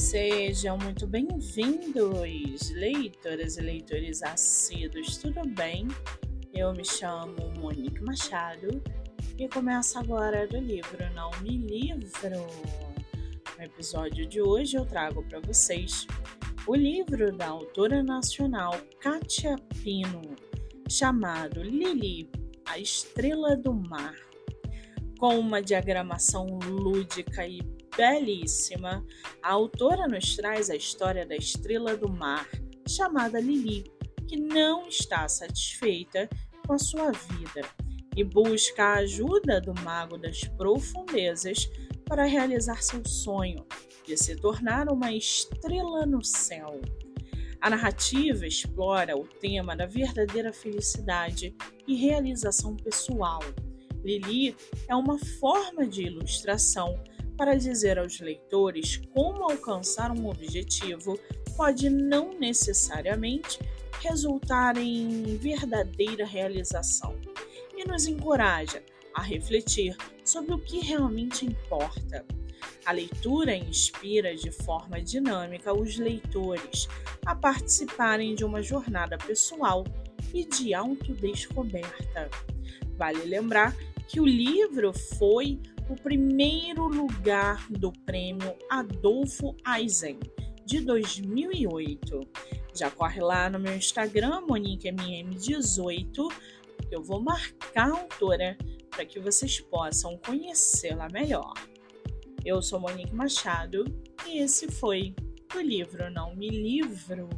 Sejam muito bem-vindos, leitoras e leitores assíduos, tudo bem? Eu me chamo Monique Machado e começo agora do livro Não Me Livro. No episódio de hoje eu trago para vocês o livro da autora nacional Katia Pino, chamado Lili, a Estrela do Mar. Com uma diagramação lúdica e belíssima, a autora nos traz a história da estrela do mar, chamada Lili, que não está satisfeita com a sua vida e busca a ajuda do mago das profundezas para realizar seu sonho de se tornar uma estrela no céu. A narrativa explora o tema da verdadeira felicidade e realização pessoal. Lili é uma forma de ilustração para dizer aos leitores como alcançar um objetivo pode não necessariamente resultar em verdadeira realização e nos encoraja a refletir sobre o que realmente importa. A leitura inspira de forma dinâmica os leitores a participarem de uma jornada pessoal e de autodescoberta. Vale lembrar que o livro foi o primeiro lugar do prêmio Adolfo Eisen de 2008. Já corre lá no meu Instagram, MoniqueMM18, que eu vou marcar a autora para que vocês possam conhecê-la melhor. Eu sou Monique Machado e esse foi o livro Não Me Livro.